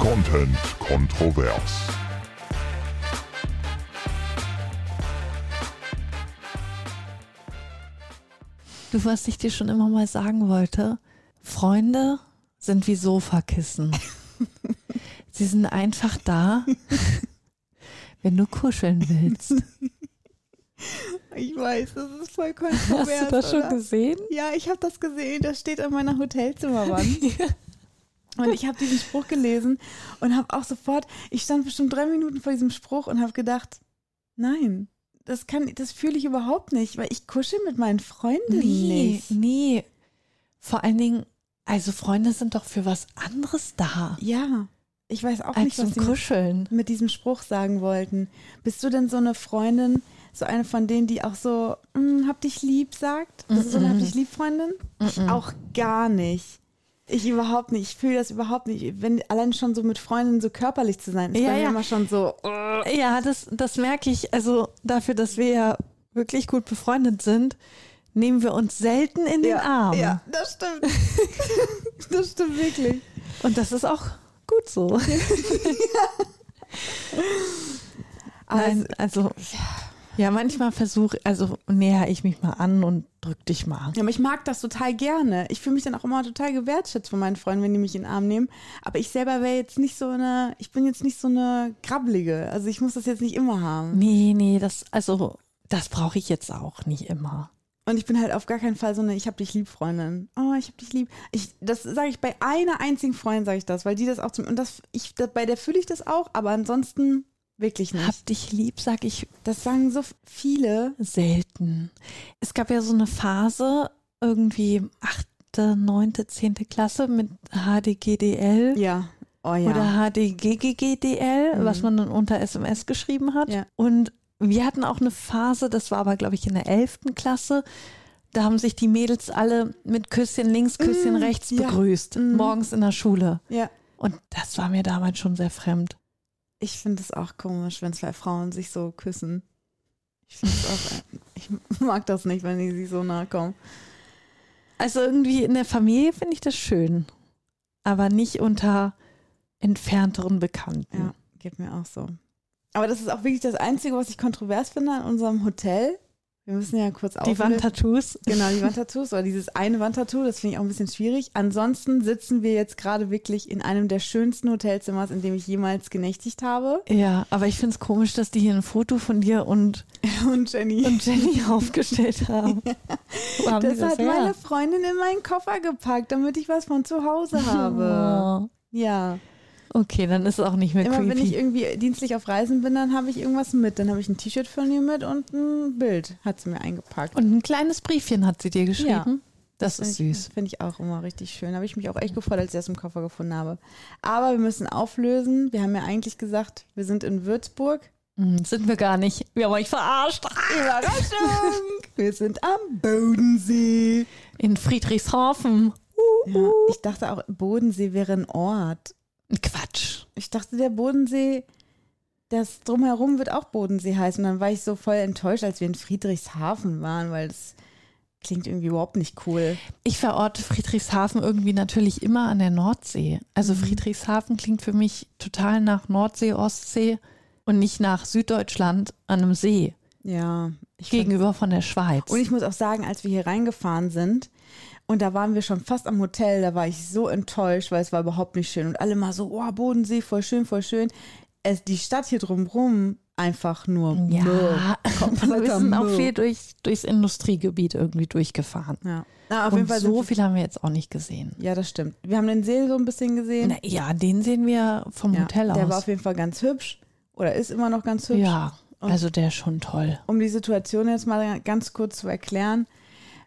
Content kontrovers. Du, was ich dir schon immer mal sagen wollte, Freunde sind wie Sofakissen. Sie sind einfach da, wenn du kuscheln willst. Ich weiß, das ist voll kontrovers. Hast du das schon oder? gesehen? Ja, ich habe das gesehen. Das steht an meiner Hotelzimmerwand. Und ich habe diesen Spruch gelesen und habe auch sofort, ich stand bestimmt drei Minuten vor diesem Spruch und habe gedacht, nein, das kann, das fühle ich überhaupt nicht, weil ich kuschel mit meinen Freunden Nee, nicht. nee. Vor allen Dingen, also Freunde sind doch für was anderes da Ja, ich weiß auch nicht, was mit, Kuscheln. mit diesem Spruch sagen wollten. Bist du denn so eine Freundin, so eine von denen, die auch so, "Mm, hab dich lieb sagt? Das ist so eine hab dich lieb Freundin? Ich auch gar nicht. Ich überhaupt nicht. Ich fühle das überhaupt nicht. Wenn allein schon so mit Freundinnen so körperlich zu sein, ist Ja, ja. immer schon so. äh, Ja, das, das merke ich. Also dafür, dass wir ja wirklich gut befreundet sind, nehmen wir uns selten in den ja, Arm. Ja, das stimmt. das stimmt wirklich. Und das ist auch gut so. Nein, also ja, manchmal versuche, also näher ich mich mal an und drück dich mal. Ja, aber ich mag das total gerne. Ich fühle mich dann auch immer total gewertschätzt von meinen Freunden, wenn die mich in den Arm nehmen. Aber ich selber wäre jetzt nicht so eine, ich bin jetzt nicht so eine Krabbelige. Also ich muss das jetzt nicht immer haben. Nee, nee, das, also das brauche ich jetzt auch nicht immer. Und ich bin halt auf gar keinen Fall so eine Ich hab dich lieb Freundin. Oh, ich hab dich lieb. Ich, das sage ich bei einer einzigen Freundin, sage ich das, weil die das auch zum, und das, ich, das, bei der fühle ich das auch, aber ansonsten wirklich nicht. Hab dich lieb, sag ich Das sagen so viele. selten. Es gab ja so eine Phase, irgendwie achte, neunte, zehnte Klasse mit HDGDL. Ja. Oh ja. oder HDGGGDL, was man dann unter SMS geschrieben hat. Ja. Und wir hatten auch eine Phase, das war aber, glaube ich, in der 11. Klasse. Da haben sich die Mädels alle mit Küsschen links, Küsschen Mm, rechts ja. begrüßt, Mm. morgens in der Schule. ja. Und das war mir damals schon sehr fremd. Ich finde es auch komisch, wenn zwei Frauen sich so küssen. Ich finde es auch, ich mag das nicht, wenn die sich so nahe kommen. Also irgendwie in der Familie finde ich das schön, aber nicht unter entfernteren Bekannten. Ja, geht mir auch so. Aber das ist auch wirklich das Einzige, was ich kontrovers finde an unserem Hotel. Wir müssen ja kurz Die auflösen. Wandtattoos. Genau, die Wandtattoos oder dieses eine Wandtattoo, das finde ich auch ein bisschen schwierig. Ansonsten sitzen wir jetzt gerade wirklich in einem der schönsten Hotelzimmers, in dem ich jemals genächtigt habe. Ja, aber ich finde es komisch, dass die hier ein Foto von dir und, Und Jenny. und Jenny aufgestellt haben. Wo haben die das hat her? meine Freundin in meinen Koffer gepackt, damit ich was von zu Hause habe. Oh. Ja. Okay, dann ist es auch nicht mehr Immer wenn ich creepy. irgendwie dienstlich auf Reisen bin, dann habe ich irgendwas mit. Dann habe ich ein T-Shirt von ihr mit und ein Bild hat sie mir eingepackt. Und ein kleines Briefchen hat sie dir geschrieben. Das ist Finde ich- süß. Finde ich auch immer richtig schön. Habe ich mich auch echt gefreut, als ich das im Koffer gefunden habe. Aber wir müssen auflösen. Wir haben ja eigentlich gesagt, wir sind in Würzburg. Hm, sind wir gar nicht. Wir haben euch verarscht. Überraschung! wir sind am Bodensee. In Friedrichshafen. Ja, ich dachte auch, Bodensee wäre ein Ort. Quatsch. Ich dachte, der Bodensee, das drumherum wird auch Bodensee heißen. Und dann war ich so voll enttäuscht, als wir in Friedrichshafen waren, weil das klingt irgendwie überhaupt nicht cool. Ich verorte Friedrichshafen irgendwie natürlich immer an der Nordsee. Also Friedrichshafen klingt für mich total nach Nordsee, Ostsee und nicht nach Süddeutschland an einem See Ja, gegenüber von der Schweiz. Und ich muss auch sagen, als wir hier reingefahren sind und da waren wir schon fast am Hotel, da war ich so enttäuscht, weil es war überhaupt nicht schön. Und alle mal so, oh, Bodensee, voll schön, voll schön. Es, die Stadt hier drumrum einfach nur ja, aber wir sind auch Müll. viel durch, durchs Industriegebiet irgendwie durchgefahren. Ja, Na, auf und jeden Fall so viel haben wir jetzt auch nicht gesehen. Ja, das stimmt. Wir haben den See so ein bisschen gesehen. Na, ja, den sehen wir vom ja, Hotel der war aus. auf jeden Fall ganz hübsch oder ist immer noch ganz hübsch. Ja, Und- also der ist schon toll. Um die Situation jetzt mal ganz kurz zu erklären.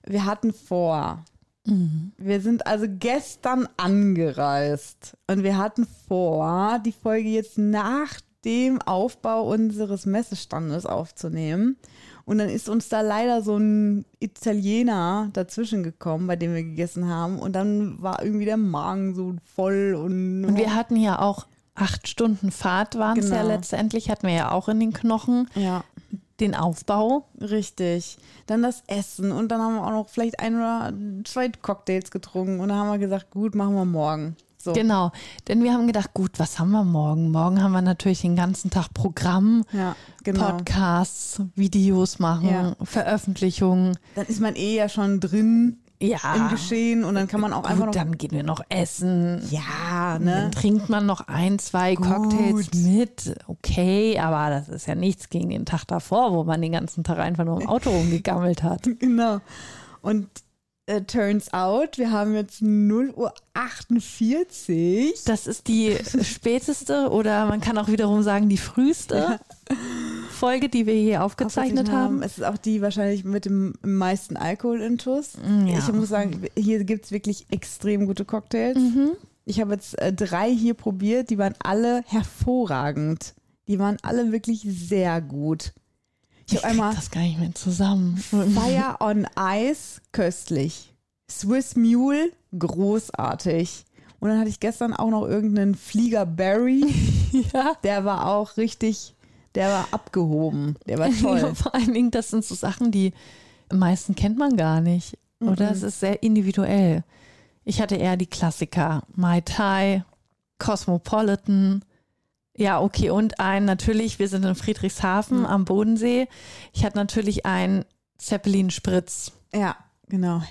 Wir hatten vor, Mhm. Wir sind also gestern angereist und wir hatten vor, die Folge jetzt nach dem Aufbau unseres Messestandes aufzunehmen. Und dann ist uns da leider so ein Italiener dazwischen gekommen, bei dem wir gegessen haben. Und dann war irgendwie der Magen so voll und, Und wir hatten ja auch acht Stunden Fahrt waren es ja Genau. letztendlich, hatten wir ja auch in den Knochen ja, den Aufbau. richtig. Dann das Essen und dann haben wir auch noch vielleicht ein oder zwei Cocktails getrunken und dann haben wir gesagt, gut, machen wir morgen. So. Genau, denn wir haben gedacht, gut, was haben wir morgen? Morgen haben wir natürlich den ganzen Tag Programm, Ja, genau. Podcasts, Videos machen, Ja. Veröffentlichungen. Dann ist man eh ja schon drin Ja, im Geschehen und dann kann man auch einfach gut, noch. dann gehen wir noch essen. Ja, Dann ne? trinkt man noch ein, zwei Gut. Cocktails mit. Okay, aber das ist ja nichts gegen den Tag davor, wo man den ganzen Tag einfach nur im Auto rumgegammelt hat. Genau. Und äh, turns out, wir haben jetzt 0 Uhr 48. Das ist die späteste oder man kann auch wiederum sagen die früheste Folge, die wir hier aufgezeichnet haben. Es ist auch die wahrscheinlich mit dem meisten Alkoholintus. Mm, ja. Ich muss sagen, hier gibt es wirklich extrem gute Cocktails. Mhm. Ich habe jetzt äh, drei hier probiert, die waren alle hervorragend. Die waren alle wirklich sehr gut. Ich Ich habe einmal das gar nicht mehr zusammen. Fire on Ice, köstlich. Swiss Mule, großartig. Und dann hatte ich gestern auch noch irgendeinen Flieger Berry. ja. Der war auch richtig, der war abgehoben. Der war toll. Vor allen Dingen, das sind so Sachen, die am meisten kennt man gar nicht. Oder es ist sehr individuell. Ich hatte eher die Klassiker. Mai Tai, Cosmopolitan. Ja, okay. Und ein, natürlich, wir sind in Friedrichshafen am Bodensee. Ich hatte natürlich ein Zeppelin Spritz. Ja, genau.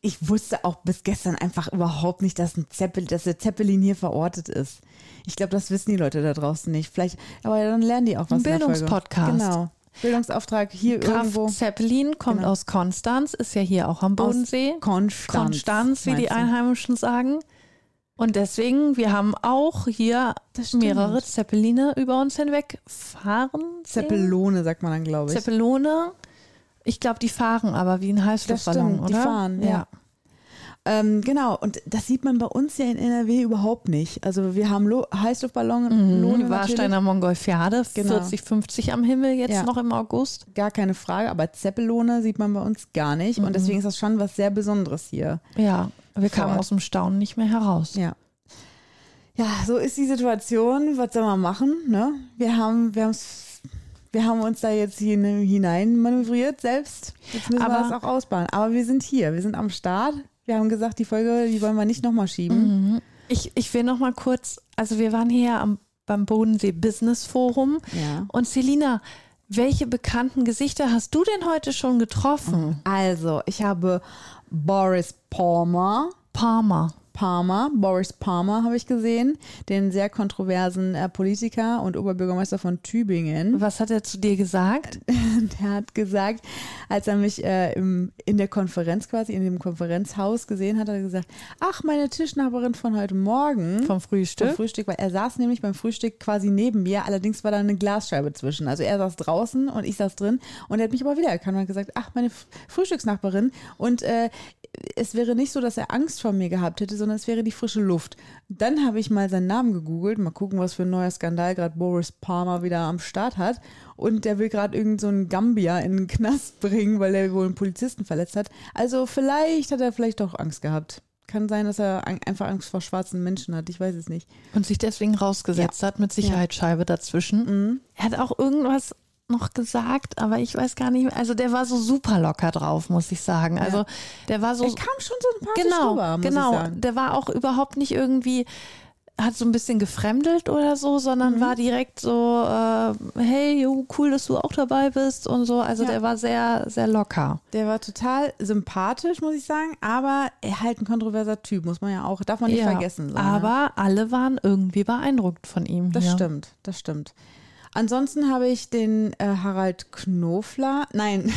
Ich wusste auch bis gestern einfach überhaupt nicht, dass, ein Zeppel, dass der Zeppelin hier verortet ist. Ich glaube, das wissen die Leute da draußen nicht. Vielleicht, aber dann lernen die auch was. Ein. Bildungspodcast. Genau. Bildungsauftrag hier irgendwo. Kraft Zeppelin kommt Genau. aus Konstanz, ist ja hier auch am Bodensee. Konstanz. Konstanz, wie die? Einheimischen sagen. Und deswegen, wir haben auch hier mehrere Zeppeline über uns hinweg fahren. Zeppelone, sagt man dann, glaube ich. Zeppelone. Ich glaube, die fahren aber wie ein Heißluftballon, stimmt, die oder? fahren, ja. Ähm, genau, und das sieht man bei uns ja in NRW überhaupt nicht. Also wir haben Lo Heißluftballone, Mhm, Lone Warsteiner Mongolfiade, Genau. 40, 50 am Himmel jetzt Ja. noch im August. gar keine Frage, aber Zeppelone sieht man bei uns gar nicht. Mhm. Und deswegen ist das schon was sehr Besonderes hier. Ja, wir kamen Voll. aus dem Staunen nicht mehr heraus. Ja. Ja, so ist die Situation. Was soll man machen? Ne? Wir haben, wir haben's, wir haben uns da jetzt hin, hinein manövriert selbst. Jetzt müssen wir Aber- das auch ausbauen. Aber wir sind hier, wir sind am Start. Wir haben gesagt, die Folge, die wollen wir nicht nochmal schieben. Mhm. Ich, ich will noch mal kurz, also wir waren hier am, beim Bodensee Business Forum Ja. und Selina, welche bekannten Gesichter hast du denn heute schon getroffen? Also, ich habe Boris Palmer. Palmer. Palmer, Boris Palmer habe ich gesehen, den sehr kontroversen äh, Politiker und Oberbürgermeister von Tübingen. Was hat er zu dir gesagt? Der hat gesagt, als er mich äh, im, in der Konferenz quasi, in dem Konferenzhaus gesehen hat, hat er gesagt, ach, meine Tischnachbarin von heute Morgen. Vom Frühstück? Vom Frühstück, weil er saß nämlich beim Frühstück quasi neben mir, allerdings war da eine Glasscheibe zwischen. Also er saß draußen und ich saß drin und er hat mich aber wiedererkannt und hat gesagt, ach, meine Frühstücksnachbarin. Und äh, es wäre nicht so, dass er Angst vor mir gehabt hätte, sondern es wäre die frische Luft. Dann habe ich mal seinen Namen gegoogelt, mal gucken, was für ein neuer Skandal gerade Boris Palmer wieder am Start hat. Und der will gerade irgend so einen Gambia in den Knast bringen, weil er wohl einen Polizisten verletzt hat. Also vielleicht hat er vielleicht doch Angst gehabt. Kann sein, dass er ein- einfach Angst vor schwarzen Menschen hat. Ich weiß es nicht. Und sich deswegen rausgesetzt hat mit Sicherheitsscheibe dazwischen. Er hat auch irgendwas noch gesagt, aber ich weiß gar nicht mehr. Also der war so super locker drauf, muss ich sagen. Also der war so Er kam schon so sympathisch genau, rüber, muss genau. ich sagen. Der war auch überhaupt nicht irgendwie hat so ein bisschen gefremdelt oder so, sondern Mhm. war direkt so, äh, hey, jo, cool, dass du auch dabei bist und so. Also Ja. der war sehr, sehr locker. Der war total sympathisch, muss ich sagen, aber er halt ein kontroverser Typ, muss man ja auch, darf man nicht Ja, vergessen. So, ne? aber alle waren irgendwie beeindruckt von ihm. Das hier. stimmt, das stimmt. Ansonsten habe ich den äh, Harald Knofler, nein,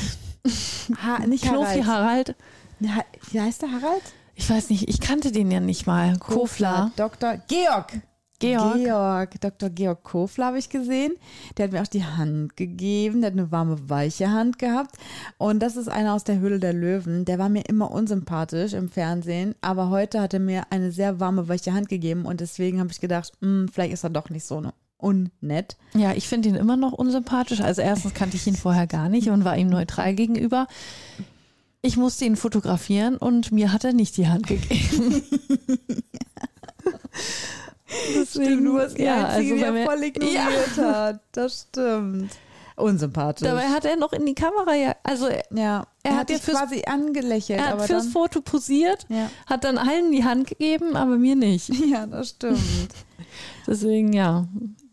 ha, nicht Knofi Harald. Harald, Ha, wie heißt der Harald? ich weiß nicht, ich kannte den ja nicht mal. Kofler. Dr. Georg. Georg. Georg, Dr. Georg Kofler habe ich gesehen. Der hat mir auch die Hand gegeben. Der hat eine warme, weiche Hand gehabt. Und das ist einer aus der Höhle der Löwen. Der war mir immer unsympathisch im Fernsehen. Aber heute hat er mir eine sehr warme, weiche Hand gegeben. Und deswegen habe ich gedacht, hm, vielleicht ist er doch nicht so ne- unnett. Ja, ich finde ihn immer noch unsympathisch. Also erstens kannte ich ihn vorher gar nicht und war ihm neutral gegenüber. Ich musste ihn fotografieren und mir hat er nicht die Hand gegeben. Deswegen, Du warst die ja, Einzige, also die er voll ignoriert hat. Das stimmt. unsympathisch. Dabei hat er noch in die Kamera ja, also er, ja, Er hat dich ja fürs- quasi angelächelt, er hat fürs dann, Foto posiert, ja. hat dann allen die Hand gegeben, aber mir nicht. ja, das stimmt. Deswegen ja.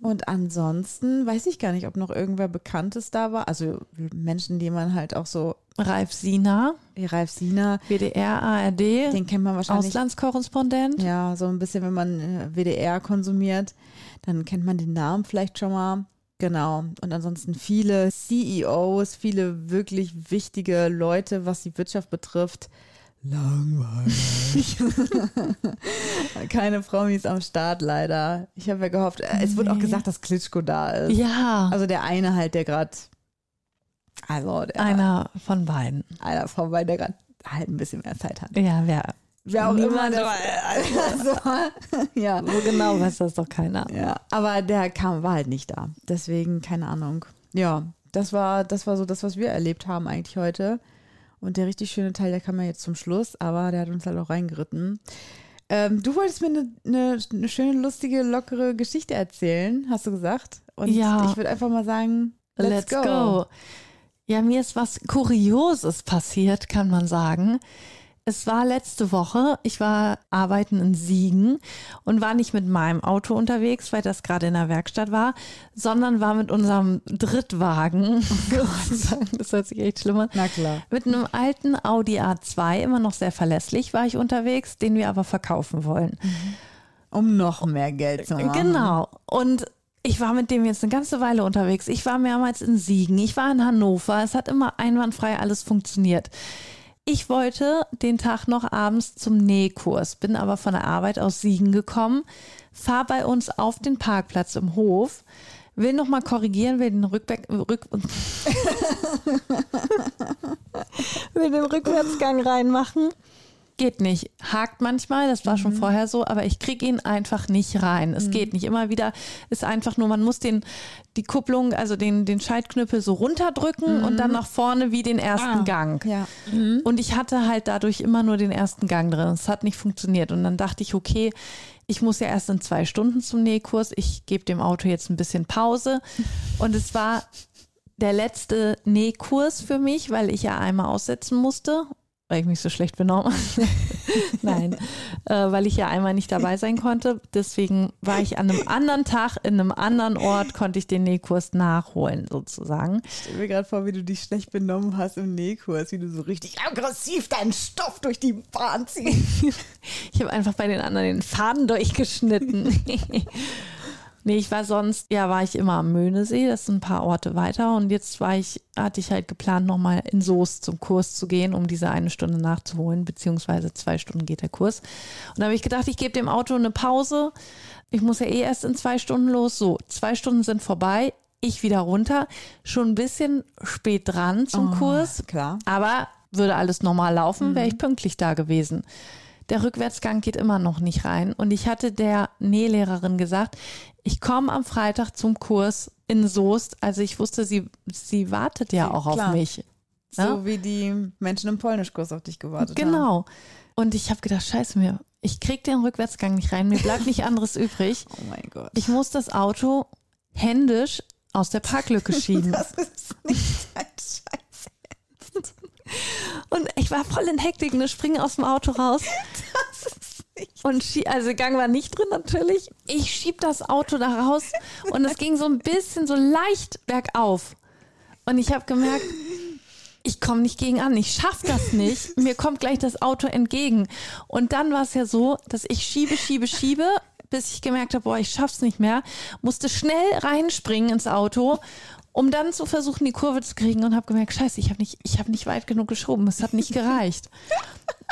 Und ansonsten weiß ich gar nicht, ob noch irgendwer Bekanntes da war. Also Menschen, die man halt auch so, Ralf Sina, Ralf Sina, WDR, ARD, den kennt man wahrscheinlich. Auslandskorrespondent. Ja, so ein bisschen, wenn man äh, WDR konsumiert, dann kennt man den Namen vielleicht schon mal. Genau. Und ansonsten viele CEOs, viele wirklich wichtige Leute, was die Wirtschaft betrifft. Langweilig. Keine Promis am Start, leider. Ich habe ja gehofft, äh, es wurde auch Nee. gesagt, dass Klitschko da ist. Ja, Also der eine halt, der gerade, also der, einer von beiden. einer vorbei, der gerade halt ein bisschen mehr Zeit hat. Ja, wer? Wer auch immer Niemand das, also, ja. So genau weiß das doch keiner. Ja, aber der kam, war halt nicht da. Deswegen, keine Ahnung. Ja, das war, das war so das, was wir erlebt haben eigentlich heute. Und der richtig schöne Teil, der kam ja jetzt zum Schluss, aber der hat uns halt auch reingeritten. Ähm, du wolltest mir eine, eine, eine schöne, lustige, lockere Geschichte erzählen, hast du gesagt. Und Ja. ich würde einfach mal sagen, let's, go. Ja, mir ist was Kurioses passiert, kann man sagen. Es war letzte Woche, ich war arbeiten in Siegen und war nicht mit meinem Auto unterwegs, weil das gerade in der Werkstatt war, sondern war mit unserem Drittwagen. das hört sich echt schlimm an. Na klar. Mit einem alten Audi A2, immer noch sehr verlässlich, war ich unterwegs, den wir aber verkaufen wollen. Um noch mehr Geld zu machen. Genau. Und ich war mit dem jetzt eine ganze Weile unterwegs. Ich war mehrmals in Siegen, ich war in Hannover. Es hat immer einwandfrei alles funktioniert. Ich wollte den Tag noch abends zum Nähkurs, bin aber von der Arbeit aus Siegen gekommen, fahr bei uns auf den Parkplatz im Hof, will noch mal korrigieren, will den Rückback, Rück, will den Rückwärtsgang reinmachen. Geht nicht. Hakt manchmal, das war schon vorher so, aber ich kriege ihn einfach nicht rein. Es geht nicht. Immer wieder ist einfach nur, man muss den, die Kupplung, also den, den Schaltknüppel so runterdrücken und dann nach vorne wie den ersten Ah, Gang. Ja. Und ich hatte halt dadurch immer nur den ersten Gang drin. Es hat nicht funktioniert. Und dann dachte ich, okay, ich muss ja erst in zwei Stunden zum Nähkurs. Ich gebe dem Auto jetzt ein bisschen Pause. Und es war der letzte Nähkurs für mich, weil ich ja einmal aussetzen musste, weil ich mich so schlecht benommen habe. Nein, äh, weil ich ja einmal nicht dabei sein konnte. Deswegen war ich an einem anderen Tag in einem anderen Ort, konnte ich den Nähkurs nachholen sozusagen. Ich stell mir gerade vor, wie du dich schlecht benommen hast im Nähkurs, wie du so richtig aggressiv deinen Stoff durch die Bahn ziehst. Ich habe einfach bei den anderen den Faden durchgeschnitten. Nee, ich war sonst, ja, war ich immer am Möhnesee, das sind ein paar Orte weiter. Und jetzt war ich, hatte ich halt geplant, nochmal in Soest zum Kurs zu gehen, um diese eine Stunde nachzuholen, beziehungsweise zwei Stunden geht der Kurs. Und da habe ich gedacht, ich gebe dem Auto eine Pause. Ich muss ja eh erst in zwei Stunden los. So, zwei Stunden sind vorbei. Ich wieder runter. Schon ein bisschen spät dran zum Kurs. Klar. Aber würde alles normal laufen, wäre ich pünktlich da gewesen. Der Rückwärtsgang geht immer noch nicht rein. Und ich hatte der Nählehrerin gesagt, ich komme am Freitag zum Kurs in Soest. Also ich wusste, sie, sie wartet ja auch klar. auf mich. Ja? So wie die Menschen im Polnischkurs auf dich gewartet haben. Genau. Und ich habe gedacht, scheiße mir, ich krieg den Rückwärtsgang nicht rein, mir bleibt nicht anderes übrig. Oh mein Gott. Ich muss das Auto händisch aus der Parklücke schieben. Das ist nicht dein. Und ich war voll in Hektik, ne, springe aus dem Auto raus. Und schie also Gang war nicht drin natürlich. Ich schieb das Auto da raus und es ging so ein bisschen so leicht bergauf. Und ich habe gemerkt, ich komme nicht gegen an, ich schaff das nicht. Mir kommt gleich das Auto entgegen. Und dann war es ja so, dass ich schiebe, schiebe, schiebe, bis ich gemerkt habe, boah, ich schaff's nicht mehr. Musste schnell reinspringen ins Auto, um dann zu versuchen, die Kurve zu kriegen und habe gemerkt, scheiße, ich habe nicht, ich habe nicht weit genug geschoben, es hat nicht gereicht.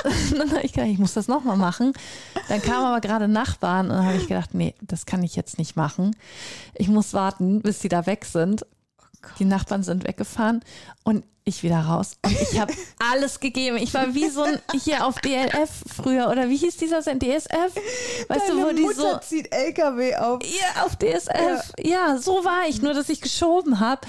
dann habe ich gedacht, ich muss das nochmal machen. Dann kam aber gerade Nachbarn und habe ich gedacht, nee, das kann ich jetzt nicht machen. Ich muss warten, bis die da weg sind. Die Nachbarn sind weggefahren und ich wieder raus. Und ich habe alles gegeben. Ich war wie so ein hier auf DLF früher oder wie hieß dieser Sender? DSF? Weißt du, wo Deine die Mutter so zieht LKW auf. ja, auf DSF. Ja. so war ich. Nur, dass ich geschoben habe.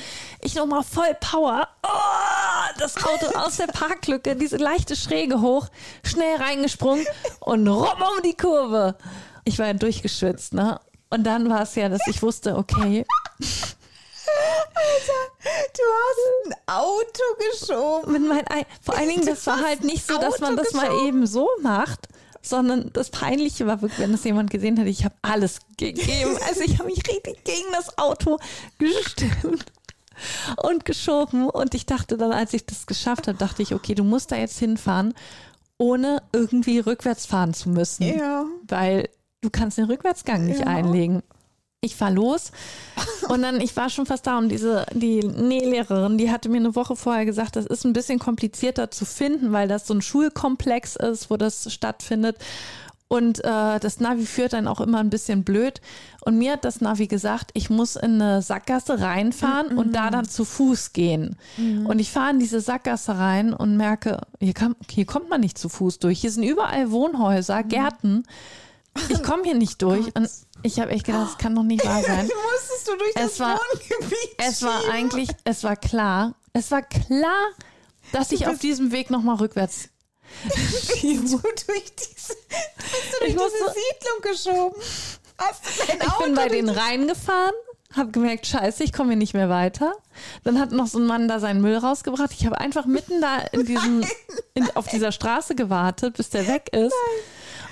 Ich nochmal voll Power. Oh, das Auto aus der Parklücke, diese leichte Schräge hoch, schnell reingesprungen und rum um die Kurve. Ich war ja durchgeschwitzt, ne? Und dann war es ja, dass ich wusste, okay, Du hast ein Auto geschoben. Mit mein Ei Vor allen Dingen, das war halt nicht so, dass man das mal geschoben. eben so macht, sondern das Peinliche war wirklich, wenn das jemand gesehen hätte, ich habe alles gegeben. Also ich habe mich richtig gegen das Auto gestimmt und geschoben. Und ich dachte dann, als ich das geschafft habe, dachte ich, okay, du musst da jetzt hinfahren, ohne irgendwie rückwärts fahren zu müssen. Ja. Weil du kannst den Rückwärtsgang nicht Ja. einlegen. Ich fahr los und dann, ich war schon fast da und diese, die Nählehrerin, die hatte mir eine Woche vorher gesagt, das ist ein bisschen komplizierter zu finden, weil das so ein Schulkomplex ist, wo das stattfindet. Und äh, das Navi führt dann auch immer ein bisschen blöd. Und mir hat das Navi gesagt, ich muss in eine Sackgasse reinfahren und da dann zu Fuß gehen. Und ich fahre in diese Sackgasse rein und merke, hier, kann, hier kommt man nicht zu Fuß durch. Hier sind überall Wohnhäuser, Gärten. Ich komme hier nicht durch. Und ich habe echt gedacht, das kann doch nicht wahr sein. Musstest du durch Es das war- Wohngebiet Es war schieben? eigentlich, es war klar, es war klar, dass ich auf diesem Weg nochmal rückwärts du durch diese, bist du durch Ich musste- diese Siedlung geschoben? Ich bin bei denen reingefahren, habe gemerkt, scheiße, ich komme hier nicht mehr weiter. Dann hat noch so ein Mann da seinen Müll rausgebracht. Ich habe einfach mitten da in diesem, in, auf dieser Straße gewartet, bis der weg ist.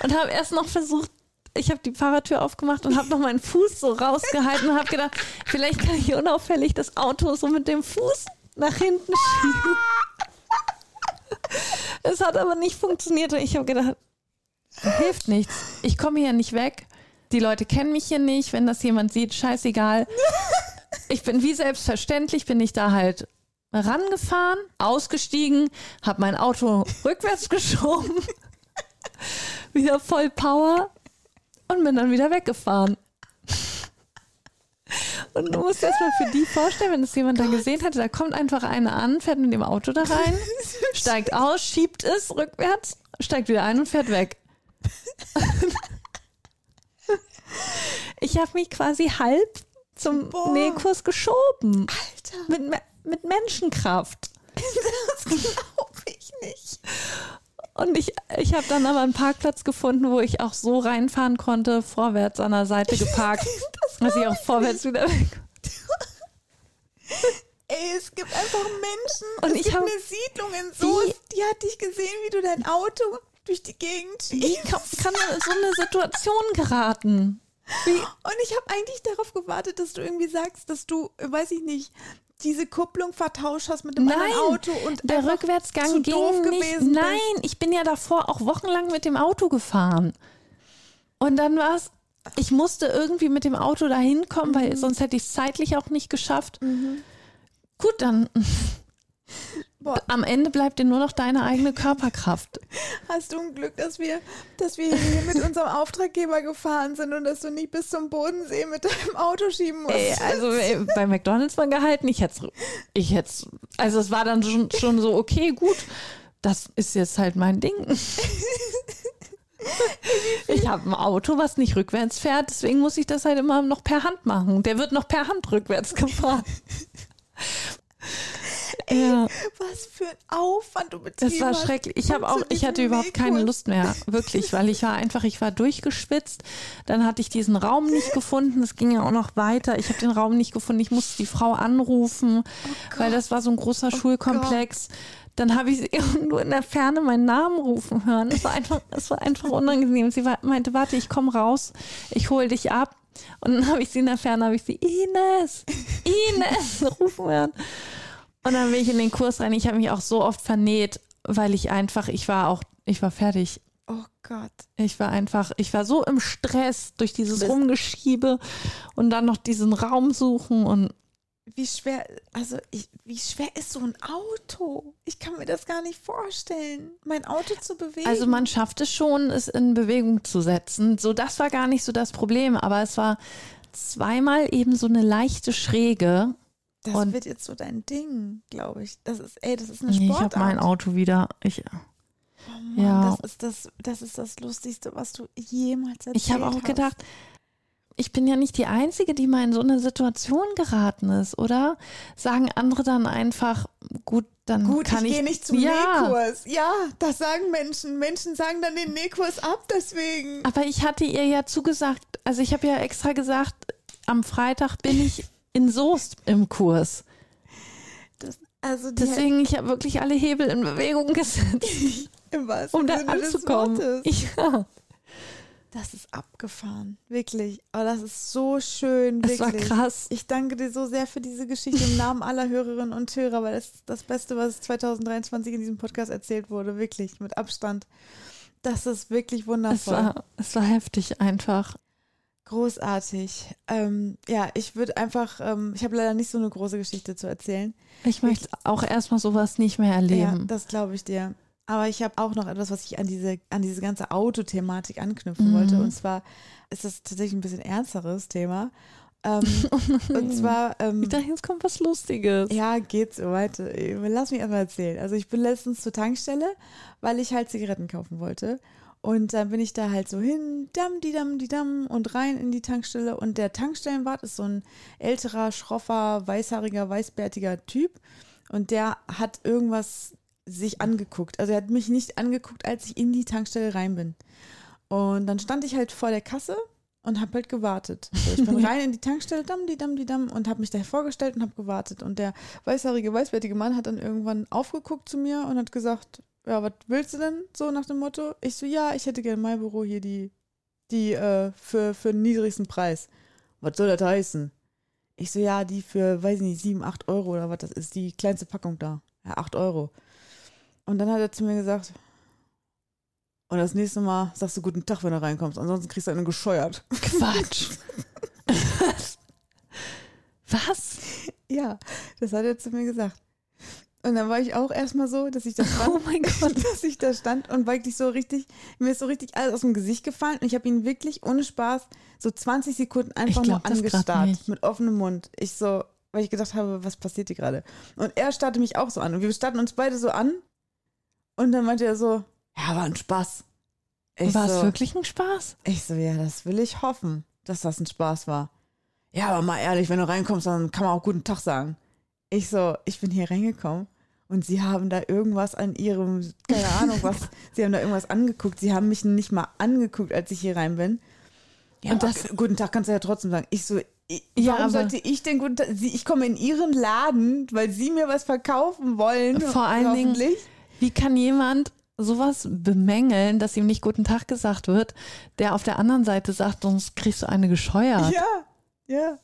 Und habe erst noch versucht, ich habe die Fahrradtür aufgemacht und habe noch meinen Fuß so rausgehalten und habe gedacht, vielleicht kann ich unauffällig das Auto so mit dem Fuß nach hinten schieben. Es hat aber nicht funktioniert und ich habe gedacht, hilft nichts. Ich komme hier nicht weg. Die Leute kennen mich hier nicht. Wenn das jemand sieht, scheißegal. Ich bin wie selbstverständlich, bin ich da halt rangefahren, ausgestiegen, habe mein Auto rückwärts geschoben, wieder voll Power und bin dann wieder weggefahren. Und du musst dir das mal für die vorstellen, wenn das jemand da gesehen hätte, da kommt einfach eine an, fährt mit dem Auto da rein, steigt aus, schiebt es rückwärts, steigt wieder ein und fährt weg. Ich habe mich quasi halb zum Boah. Nähkurs geschoben. Alter, Mit, mit Menschenkraft. das glaube ich nicht. Und ich, ich habe dann aber einen Parkplatz gefunden, wo ich auch so reinfahren konnte, vorwärts an der Seite geparkt, dass ich auch vorwärts wieder weg. Ey, es gibt einfach Menschen. Und es ich gibt hab- eine Siedlung in Soest, die hat dich gesehen, wie du dein Auto durch die Gegend Wie schiebst. kann, kann man in so eine Situation geraten? Und ich habe eigentlich darauf gewartet, dass du irgendwie sagst, dass du, weiß ich nicht, diese Kupplung vertauscht hast mit dem Nein, anderen Auto und der Rückwärtsgang ging doof nicht. gewesen Nein, bist. ich bin ja davor auch wochenlang mit dem Auto gefahren. Und dann war es, ich musste irgendwie mit dem Auto dahin kommen, Mhm. weil sonst hätte ich es zeitlich auch nicht geschafft. Gut, dann Boah, am Ende bleibt dir nur noch deine eigene Körperkraft. hast du ein Glück, dass wir, dass wir hier mit unserem Auftraggeber gefahren sind und dass du nicht bis zum Bodensee mit deinem Auto schieben musst. Ey, also ey, bei McDonalds mal gehalten, ich hätte ich hätte also es war dann schon, schon so, okay, gut, das ist jetzt halt mein Ding. Ich habe ein Auto, was nicht rückwärts fährt, deswegen muss ich das halt immer noch per Hand machen. Der wird noch per Hand rückwärts gefahren. Ja, Was für ein Aufwand du betrieben das war schrecklich. Ich habe auch, ich hatte überhaupt keine. Lust mehr, wirklich, weil ich war einfach, ich war durchgeschwitzt. Dann hatte ich diesen Raum nicht gefunden. Es ging ja auch noch weiter. Ich habe den Raum nicht gefunden. Ich musste die Frau anrufen, weil das war so ein großer Schulkomplex. Dann habe ich sie irgendwo in der Ferne meinen Namen rufen hören. Es war einfach, es war einfach unangenehm. Sie meinte, warte, ich komme raus, ich hole dich ab. Und dann habe ich sie in der Ferne, habe ich sie, Ines, Ines, rufen hören. Und dann bin ich in den Kurs rein. Ich habe mich auch so oft vernäht, weil ich einfach, ich war auch, ich war fertig. Oh Gott. Ich war einfach, ich war so im Stress durch dieses Rumgeschiebe und dann noch diesen Raum suchen und Wie schwer, also ich, wie schwer ist so ein Auto? Ich kann mir das gar nicht vorstellen, mein Auto zu bewegen. also man schafft es schon, es in Bewegung zu setzen. So, das war gar nicht so das Problem, aber es war zweimal eben so eine leichte Schräge. das und- wird jetzt so dein Ding, glaube ich. Das ist, ey, das ist eine Nee, ich Sportart. habe mein Auto wieder. Ich, Oh Mann, Ja. das ist das, das ist das Lustigste, was du jemals erzählt ich habe auch hast. Ich bin ja nicht die Einzige, die mal in so eine Situation geraten ist, oder? Sagen andere dann einfach, gut, dann Gut, kann ich ich, gehe nicht zum ja, Nähkurs. Ja, das sagen Menschen. Menschen sagen dann den Nähkurs ab, deswegen. Aber ich hatte ihr ja zugesagt, also ich habe ja extra gesagt, am Freitag bin ich in Soest im Kurs. Das, also Deswegen, ich habe wirklich alle Hebel in Bewegung gesetzt, im um da Sinne anzukommen. Wortes. Ja, Das ist abgefahren, wirklich. Aber das ist so schön, es war wirklich. krass. Ich danke dir so sehr für diese Geschichte im Namen aller Hörerinnen und Hörer, weil das ist das Beste, was 2023 in diesem Podcast erzählt wurde, wirklich, mit Abstand. Das ist wirklich Es wundervoll. war, es war heftig einfach. Großartig. Ähm, ja, ich würde einfach, ähm, ich habe leider nicht so eine große Geschichte zu erzählen. Ich möchte auch erstmal sowas nicht mehr Ja, erleben. das glaube ich dir. Aber ich habe auch noch etwas, was ich an diese, an diese ganze Autothematik anknüpfen Mhm. wollte. Und zwar ist das tatsächlich ein bisschen ernsteres Thema. Ähm, und zwar, ähm, ich dachte, jetzt kommt was Lustiges. ja, geht so weiter. Lass mich erstmal erzählen. Also ich bin letztens zur Tankstelle, weil ich halt Zigaretten kaufen wollte. Und dann bin ich da halt so hin, dam, die dam, die dam und rein in die Tankstelle. Und der Tankstellenwart ist so ein älterer, schroffer, weißhaariger, weißbärtiger Typ. Und der hat irgendwas sich angeguckt. Also er hat mich nicht angeguckt, als ich in die Tankstelle rein bin. Und dann stand ich halt vor der Kasse und habe halt gewartet. Ich bin rein in die Tankstelle, dam, die dam, die dam und habe mich da vorgestellt und habe gewartet. Und der weißhaarige, weißbärtige Mann hat dann irgendwann aufgeguckt zu mir und hat gesagt, ja, was willst du denn? So nach dem Motto. Ich so, ja, ich hätte gerne mein Büro hier die, die äh, für, für den niedrigsten Preis. Was soll das heißen? Ich so, ja, die für, weiß ich nicht, 7, 8 Euro oder was das ist, die kleinste Packung da. Ja, 8 Euro. Und dann hat er zu mir gesagt, und das nächste Mal sagst du guten Tag, wenn du reinkommst, ansonsten kriegst du einen gescheuert. Quatsch. Was? Was? Ja, das hat er zu mir gesagt. Und dann war ich auch erstmal so, dass ich da stand, Oh mein Gott. dass ich da stand und wirklich so richtig, mir ist so richtig alles aus dem Gesicht gefallen und ich habe ihn wirklich ohne Spaß so 20 Sekunden einfach glaub nur angestarrt mit offenem Mund. Ich so, weil ich gedacht habe, was passiert hier gerade? Und er starrte mich auch so an und wir starrten uns beide so an und dann meinte er so, ja, war ein Spaß. Ich War so, es wirklich ein Spaß? Ich so, ja, das will ich hoffen, dass das ein Spaß war. Ja, aber mal ehrlich, wenn du reinkommst, dann kann man auch guten Tag sagen. Ich so, ich bin hier reingekommen und sie haben da irgendwas an ihrem, keine Ahnung was, sie haben da irgendwas angeguckt. Sie haben mich nicht mal angeguckt, als ich hier rein bin. Ja, Und das- das, guten Tag kannst du ja trotzdem sagen. Ich so, ich, Ja, warum sollte ich denn guten Tag, sie, ich komme in ihren Laden, weil sie mir was verkaufen wollen. Vor allen Dingen-. Wie kann jemand sowas bemängeln, dass ihm nicht guten Tag gesagt wird, der auf der anderen Seite sagt, sonst kriegst du eine gescheuert. Ja, ja.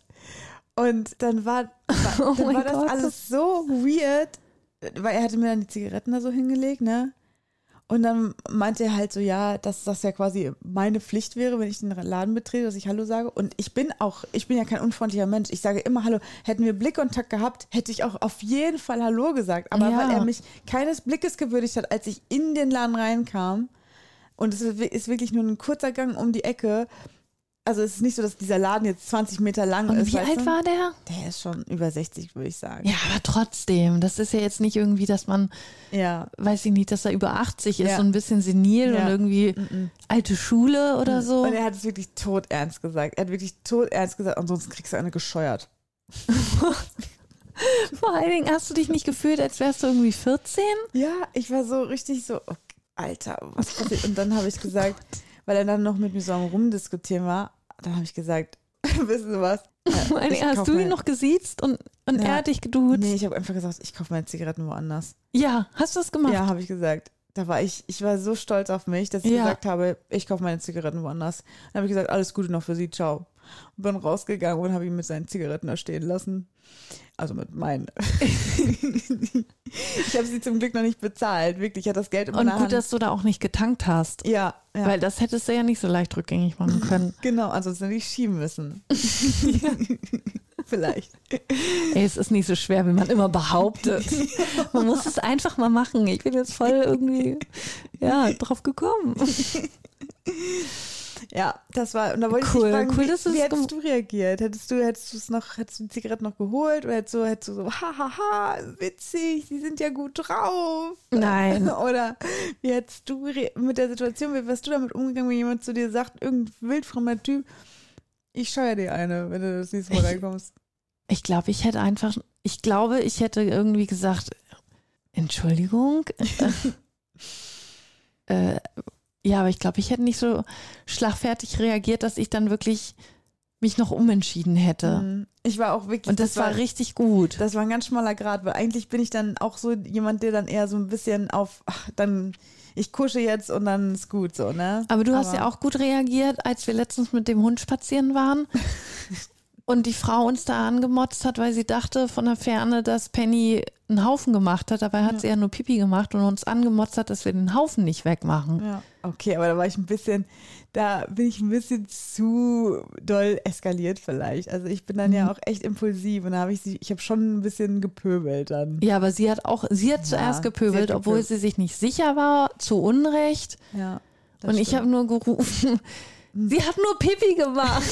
Und dann war, war, Oh dann mein war das Gott. alles so weird, weil er hatte mir dann die Zigaretten da so hingelegt, ne? Und dann meinte er halt so, ja, dass das ja quasi meine Pflicht wäre, wenn ich den Laden betrete, dass ich Hallo sage. Und ich bin auch, ich bin ja kein unfreundlicher Mensch. Ich sage immer Hallo. Hätten wir Blickkontakt gehabt, hätte ich auch auf jeden Fall Hallo gesagt. Aber Ja. weil er mich keines Blickes gewürdigt hat, als ich in den Laden reinkam, und es ist wirklich nur ein kurzer Gang um die Ecke. Also es ist nicht so, dass dieser Laden jetzt 20 Meter lang Und ist. wie alt du? war der? Der ist schon über 60, würde ich sagen. Ja, aber trotzdem, das ist ja jetzt nicht irgendwie, dass man, Ja. weiß ich nicht, dass er über 80 ist, Ja. so ein bisschen senil Ja. und irgendwie Mhm. alte Schule oder so. Und er hat es wirklich todernst gesagt. Er hat wirklich todernst gesagt, ansonsten kriegst du eine gescheuert. Vor allen Dingen hast du dich nicht gefühlt, als wärst du irgendwie 14? Ja, ich war so richtig so, oh, Alter, was passiert? Und dann habe ich gesagt, weil er dann noch mit mir so am Rumdiskutieren war, dann habe ich gesagt, wissen Sie was? Dingen hast du ihn noch gesiezt und, und Ja. er hat dich geduzt. Nee, ich habe einfach gesagt, ich kaufe meine Zigaretten woanders. Ja, hast du das gemacht? Ja, habe ich gesagt. Da war ich, ich war so stolz auf mich, dass ich Ja. gesagt habe, ich kaufe meine Zigaretten woanders. Dann habe ich gesagt, alles Gute noch für Sie, ciao. Und bin rausgegangen und habe ihn mit seinen Zigaretten da stehen lassen. Also mit meinen. ich habe sie zum Glück noch nicht bezahlt. Wirklich, ich hatte das Geld in Und gut, Hand. dass du da auch nicht getankt hast. ja, ja. Weil das hättest du ja nicht so leicht rückgängig machen können. genau, ansonsten hätte ich schieben müssen. Vielleicht. Ey, es ist nicht so schwer, wie man immer behauptet. Man muss es einfach mal machen. Ich bin jetzt voll irgendwie, ja, drauf gekommen. Ja, das war, und da wollte Cool, ich dich fragen, cool, wie, wie es hättest du reagiert? Hättest du, hättest du es noch, hättest du die Zigaretten noch geholt oder hättest du, hättest du so, hahaha, witzig, die sind ja gut drauf? Nein. Oder wie hättest du mit der Situation, wie wärst du damit umgegangen, wenn jemand zu dir sagt, irgendein wildfremder Typ, ich scheuer dir eine, wenn du das nächste Mal Ich- reinkommst? Ich glaube, ich hätte einfach, ich glaube, ich hätte irgendwie gesagt, Entschuldigung. äh, ja, aber ich glaube, ich hätte nicht so schlagfertig reagiert, dass ich dann wirklich mich noch umentschieden hätte. Mhm. Ich war auch wirklich. Und das, war richtig gut. Das war ein ganz schmaler Grad, weil eigentlich bin ich dann auch so jemand, der dann eher so ein bisschen auf, ach, dann, ich kusche jetzt und dann ist gut so, ne? Aber du hast ja auch gut reagiert, als wir letztens mit dem Hund spazieren waren. und die Frau uns da angemotzt hat, weil sie dachte von der Ferne, dass Penny einen Haufen gemacht hat. Dabei hat Ja. sie ja nur Pipi gemacht und uns angemotzt hat, dass wir den Haufen nicht wegmachen. Ja, okay, aber da war ich ein bisschen, da bin ich ein bisschen zu doll eskaliert vielleicht. Also ich bin dann Mhm. ja auch echt impulsiv und da habe ich sie, ich habe schon ein bisschen gepöbelt dann. Ja, aber sie hat auch, sie hat zuerst gepöbelt, sie hat obwohl sie sich nicht sicher war, zu Unrecht. Ja. Und ich stimmt. habe nur gerufen, sie hat nur Pipi gemacht.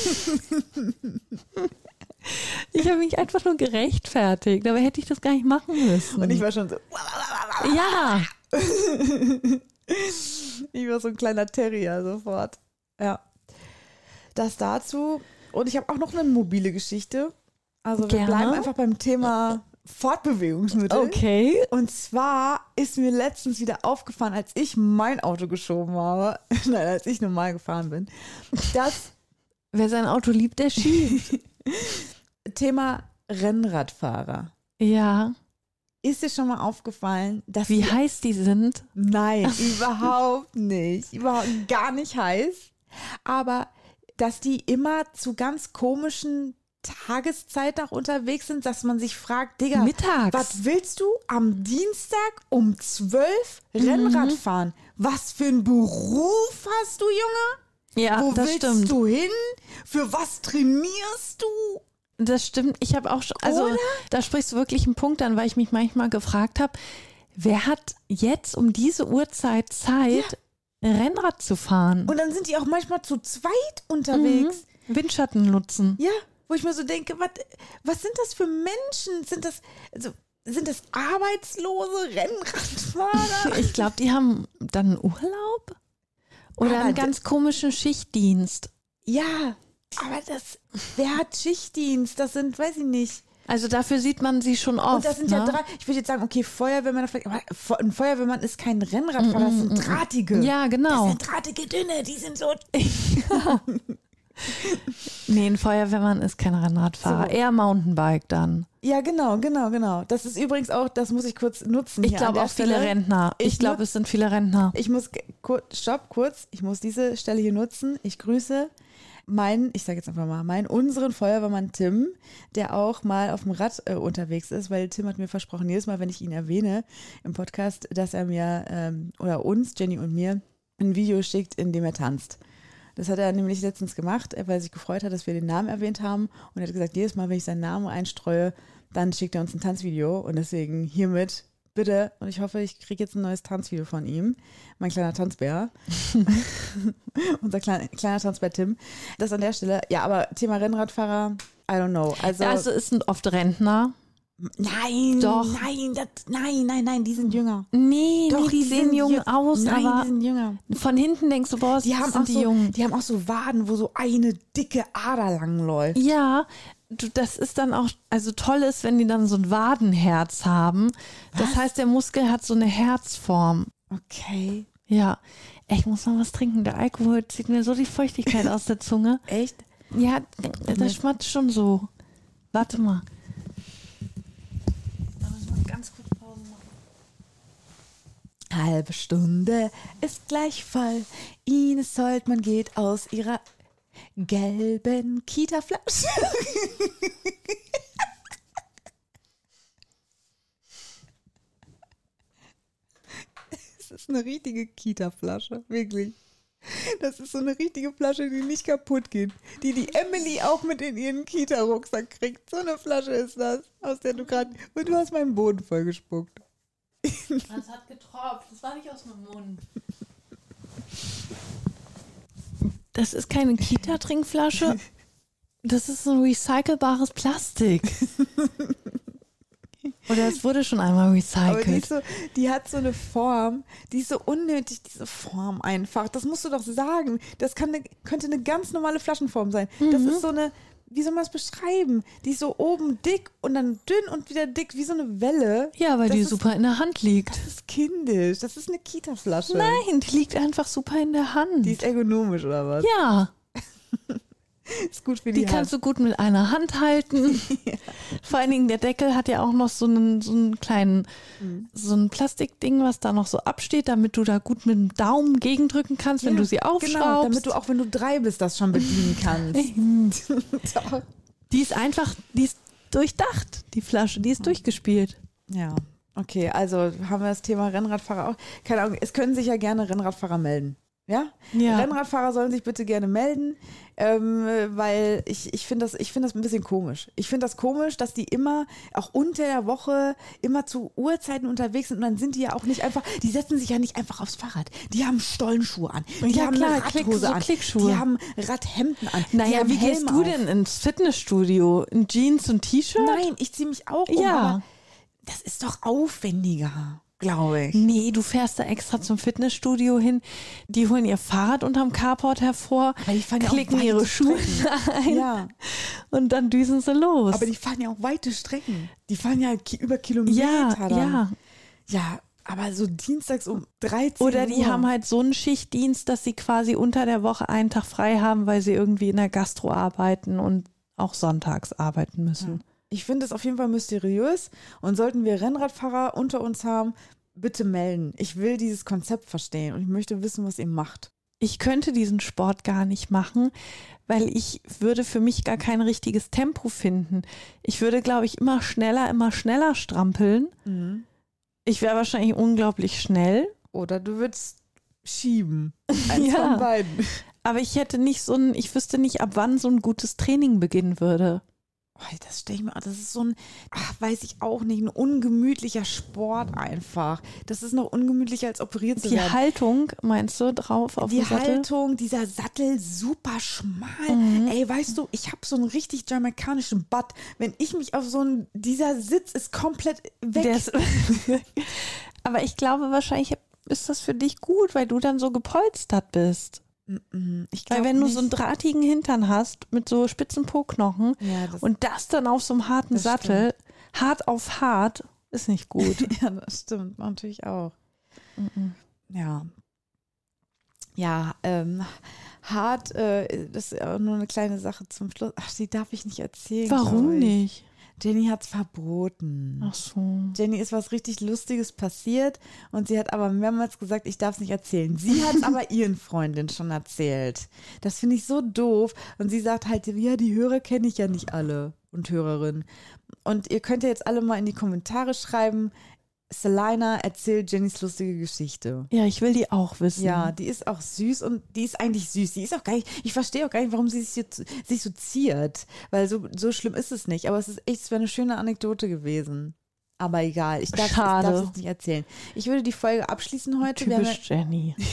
ich habe mich einfach nur gerechtfertigt, aber hätte ich das gar nicht machen müssen. und ich war schon so, ja, ich war so ein kleiner Terrier sofort. Ja. Das dazu. Und ich habe auch noch eine mobile Geschichte. Also wir Gerne. bleiben einfach beim Thema Fortbewegungsmittel. okay. Und zwar ist mir letztens wieder aufgefallen, als ich mein Auto geschoben habe, nein, als ich normal gefahren bin, das Wer sein Auto liebt, der schiebt. Thema Rennradfahrer. Ja. Ist dir schon mal aufgefallen, dass Wie die, heiß die sind? nein, überhaupt nicht, überhaupt gar nicht heiß, aber dass die immer zu ganz komischen Tageszeiten auch unterwegs sind, dass man sich fragt, Digga, Mittags. Was willst du am Dienstag um 12 Rennrad Mhm. fahren? Was für einen Beruf hast du, Junge? Ja, Wo das willst stimmt. du hin? Für was trainierst du? Das stimmt. Ich habe auch schon, also Oder? da sprichst du wirklich einen Punkt an, weil ich mich manchmal gefragt habe, wer hat jetzt um diese Uhrzeit Zeit, Rennrad zu fahren? Und dann sind die auch manchmal zu zweit unterwegs. Mhm. Windschatten nutzen. Ja, wo ich mir so denke, was, was sind das für Menschen? Sind das, also, sind das arbeitslose Rennradfahrer? Ich glaube, die haben dann einen Urlaub oder Aber einen ganz komischen Schichtdienst. ja, aber das, wer hat Schichtdienst? Das sind, weiß ich nicht. Also dafür sieht man sie schon oft. Und das sind ja ne? drei, ich würde jetzt sagen, okay, Feuerwehrmänner, vielleicht, aber ein Feuerwehrmann ist kein Rennradfahrer, das sind drahtige. Ja, Das genau. sind drahtige Dünne, die sind so. Nee, ein Feuerwehrmann ist kein Rennradfahrer, So. eher Mountainbike dann. Ja, genau, genau, genau. Das ist übrigens auch, das muss ich kurz nutzen. Ich glaube auch viele Stelle. Rentner. Ich, Ich glaube, es sind viele Rentner. Ich muss, stopp, kurz, ich muss diese Stelle hier nutzen. Ich grüße meinen, ich sage jetzt einfach mal, meinen, unseren Feuerwehrmann Tim, der auch mal auf dem Rad äh, unterwegs ist, weil Tim hat mir versprochen, jedes Mal, wenn ich ihn erwähne im Podcast, dass er mir ähm, oder uns, Jenny und mir, ein Video schickt, in dem er tanzt. Das hat er nämlich letztens gemacht, weil er sich gefreut hat, dass wir den Namen erwähnt haben. Und er hat gesagt, jedes Mal, wenn ich seinen Namen einstreue, dann schickt er uns ein Tanzvideo. Und deswegen hiermit bitte, und ich hoffe, ich kriege jetzt ein neues Tanzvideo von ihm. Mein kleiner Tanzbär. Unser kleiner, kleiner Tanzbär Tim. Das an der Stelle. Ja, aber Thema Rennradfahrer, I don't know. Also, Also es sind oft Rentner. Nein, Doch. nein, das, nein, nein, nein, die sind jünger. Nee, Doch, nee, die, sehen sind jung aus, Nein, aber die sind jünger. von hinten denkst du, boah, Die haben, sind auch die so, jung. die haben auch so Waden, wo so eine dicke Ader lang läuft. Ja, du, das ist dann auch, also toll ist, wenn die dann so ein Wadenherz haben. Das heißt, der Muskel hat so eine Herzform. Okay. Ja, ich muss noch was trinken. Der Alkohol zieht mir so die Feuchtigkeit aus der Zunge. Echt? Ja, das schmatzt schon so. Warte mal. Da müssen wir ganz kurz Pause machen. Halbe Stunde ist gleich voll. Ines Holtmann geht aus ihrer gelben Kita-Flasche. Es ist eine richtige Kita-Flasche, wirklich. Das ist so eine richtige Flasche, die nicht kaputt geht. Die die Emily auch mit in ihren Kita-Rucksack kriegt. So eine Flasche ist das, aus der du gerade... Und du hast meinen Boden vollgespuckt. Das hat getropft. Das war nicht aus meinem Mund. Das ist keine Kita-Trinkflasche. Das ist ein recycelbares Plastik. Oder es wurde schon einmal Aber die, recycelt. so, die hat so eine Form, die ist so unnötig, diese Form einfach. Das musst du doch sagen. Das kann eine, könnte eine ganz normale Flaschenform sein. Das Mhm. ist so eine, wie soll man es beschreiben? Die ist so oben dick und dann dünn und wieder dick, wie so eine Welle. Ja, weil das die ist, super in der Hand liegt. Das ist kindisch. Das ist eine Kita-Flasche. Nein, die liegt einfach super in der Hand. Die ist ergonomisch oder was? ja, Ist gut für die, Die kannst du gut mit einer Hand halten. Vor allen Dingen der Deckel hat ja auch noch so einen, so einen kleinen, so ein Plastikding, was da noch so absteht, damit du da gut mit dem Daumen gegendrücken kannst, wenn Ja, du sie aufschraubst. Genau, damit du auch, wenn du drei bist, das schon bedienen kannst. Doch. die ist einfach, die ist durchdacht, die Flasche, die ist durchgespielt. ja, okay, also haben wir das Thema Rennradfahrer auch. Keine Ahnung, es können sich ja gerne Rennradfahrer melden. Ja? Ja. Rennradfahrer sollen sich bitte gerne melden, ähm, weil ich, ich finde das, ich finde das ein bisschen komisch. Ich finde das komisch, dass die immer, auch unter der Woche, immer zu Uhrzeiten unterwegs sind und dann sind die ja auch nicht einfach, die setzen sich ja nicht einfach aufs Fahrrad. Die haben Stollenschuhe an, die Ja, haben klar, eine Klick- Radhose so an, Klickschuhe. die haben Radhemden an. Naja, wie gehst Helme du auf. denn ins Fitnessstudio? In Jeans und T-Shirt? Nein, ich ziehe mich auch um, Ja. das ist doch aufwendiger, glaube ich. Nee, du fährst da extra zum Fitnessstudio hin. Die holen ihr Fahrrad unterm Carport hervor, ja klicken weite ihre Schuhe ein Ja, und dann düsen sie los. aber die fahren ja auch weite Strecken. Die fahren ja über Kilometer ja, dann. ja. Ja, aber so dienstags um 13 Oder die Uhr. haben halt so einen Schichtdienst, dass sie quasi unter der Woche einen Tag frei haben, weil sie irgendwie in der Gastro arbeiten und auch sonntags arbeiten müssen. Ich finde es auf jeden Fall mysteriös und sollten wir Rennradfahrer unter uns haben, bitte melden. Ich will dieses Konzept verstehen und ich möchte wissen, was ihr macht. Ich könnte diesen Sport gar nicht machen, weil ich würde für mich gar kein richtiges Tempo finden. Ich würde, glaube ich, immer schneller, immer schneller strampeln. Ich wäre wahrscheinlich unglaublich schnell, Oder du würdest schieben. Eins Ja. von beiden. aber ich hätte nicht so ein, ich wüsste nicht, ab wann so ein gutes Training beginnen würde. Oh, das stelle ich mir, das ist so ein, ach, weiß ich auch nicht, ein ungemütlicher Sport einfach. Das ist noch ungemütlicher als operiert zu Die werden. Haltung, meinst du, drauf auf Die? Haltung, dieser Sattel, super schmal. Mhm. Ey, weißt du, ich habe so einen richtig jamaikanischen Butt. Wenn ich mich auf so einen, dieser Sitz ist komplett weg. Ist, aber ich glaube, wahrscheinlich ist das für dich gut, weil du dann so gepolstert bist. Ich Weil wenn du nicht. so einen drahtigen Hintern hast mit so spitzen Po-Knochen Ja, und das dann auf so einem harten Sattel, hart auf hart, ist nicht gut. ja, das stimmt, natürlich auch. Ja. Ja, ähm, hart, äh, das ist auch nur eine kleine Sache zum Schluss. Ach, die darf ich nicht erzählen. Warum nicht? Jenny hat's verboten. Ach so. Jenny ist was richtig Lustiges passiert und sie hat aber mehrmals gesagt, ich darf es nicht erzählen. Sie hat es aber ihren Freundinnen schon erzählt. Das finde ich so doof. Und sie sagt halt, ja, die Hörer kenne ich ja nicht alle und Hörerinnen. Und ihr könnt ja jetzt alle mal in die Kommentare schreiben, Selina erzählt Jennys lustige Geschichte. Ja, ich will die auch wissen. Ja, die ist auch süß und die ist eigentlich süß. Die ist auch gar nicht, ich verstehe auch gar nicht, warum sie sich, jetzt, sich so ziert, weil so, so schlimm ist es nicht. Aber es ist echt, es wäre eine schöne Anekdote gewesen. Aber egal, ich darf, ich darf es nicht erzählen. Ich würde die Folge abschließen heute. Ja, Typisch Jenny.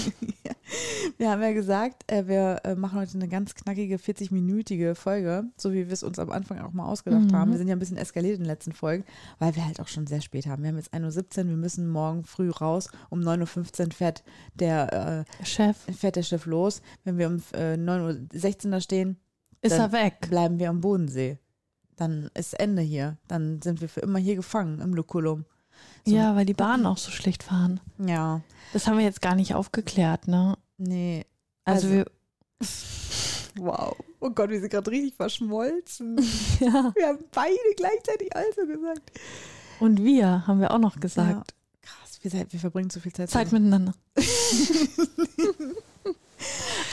wir haben ja gesagt, äh, wir äh, machen heute eine ganz knackige 40-minütige Folge, so wie wir es uns am Anfang auch mal ausgedacht Mhm. haben. Wir sind ja ein bisschen eskaliert in den letzten Folgen, weil wir halt auch schon sehr spät haben. Wir haben jetzt 1.17 Uhr, wir müssen morgen früh raus. Um 9.15 Uhr fährt der äh, Chef, fährt der Schiff los. Wenn wir um äh, 9.16 Uhr da stehen, ist er weg? bleiben wir am Bodensee. Dann ist Ende hier. Dann sind wir für immer hier gefangen im Lukulum. So. Ja, weil die Bahnen auch so schlecht fahren. Ja, Das haben wir jetzt gar nicht aufgeklärt, ne? nee. Also, Also- wir, Wow. Oh Gott, wir sind gerade richtig verschmolzen. ja. Wir haben beide gleichzeitig also gesagt. Und wir, haben wir auch noch gesagt. Ja. Krass, wir, wir verbringen zu viel Zeit. Zeit miteinander.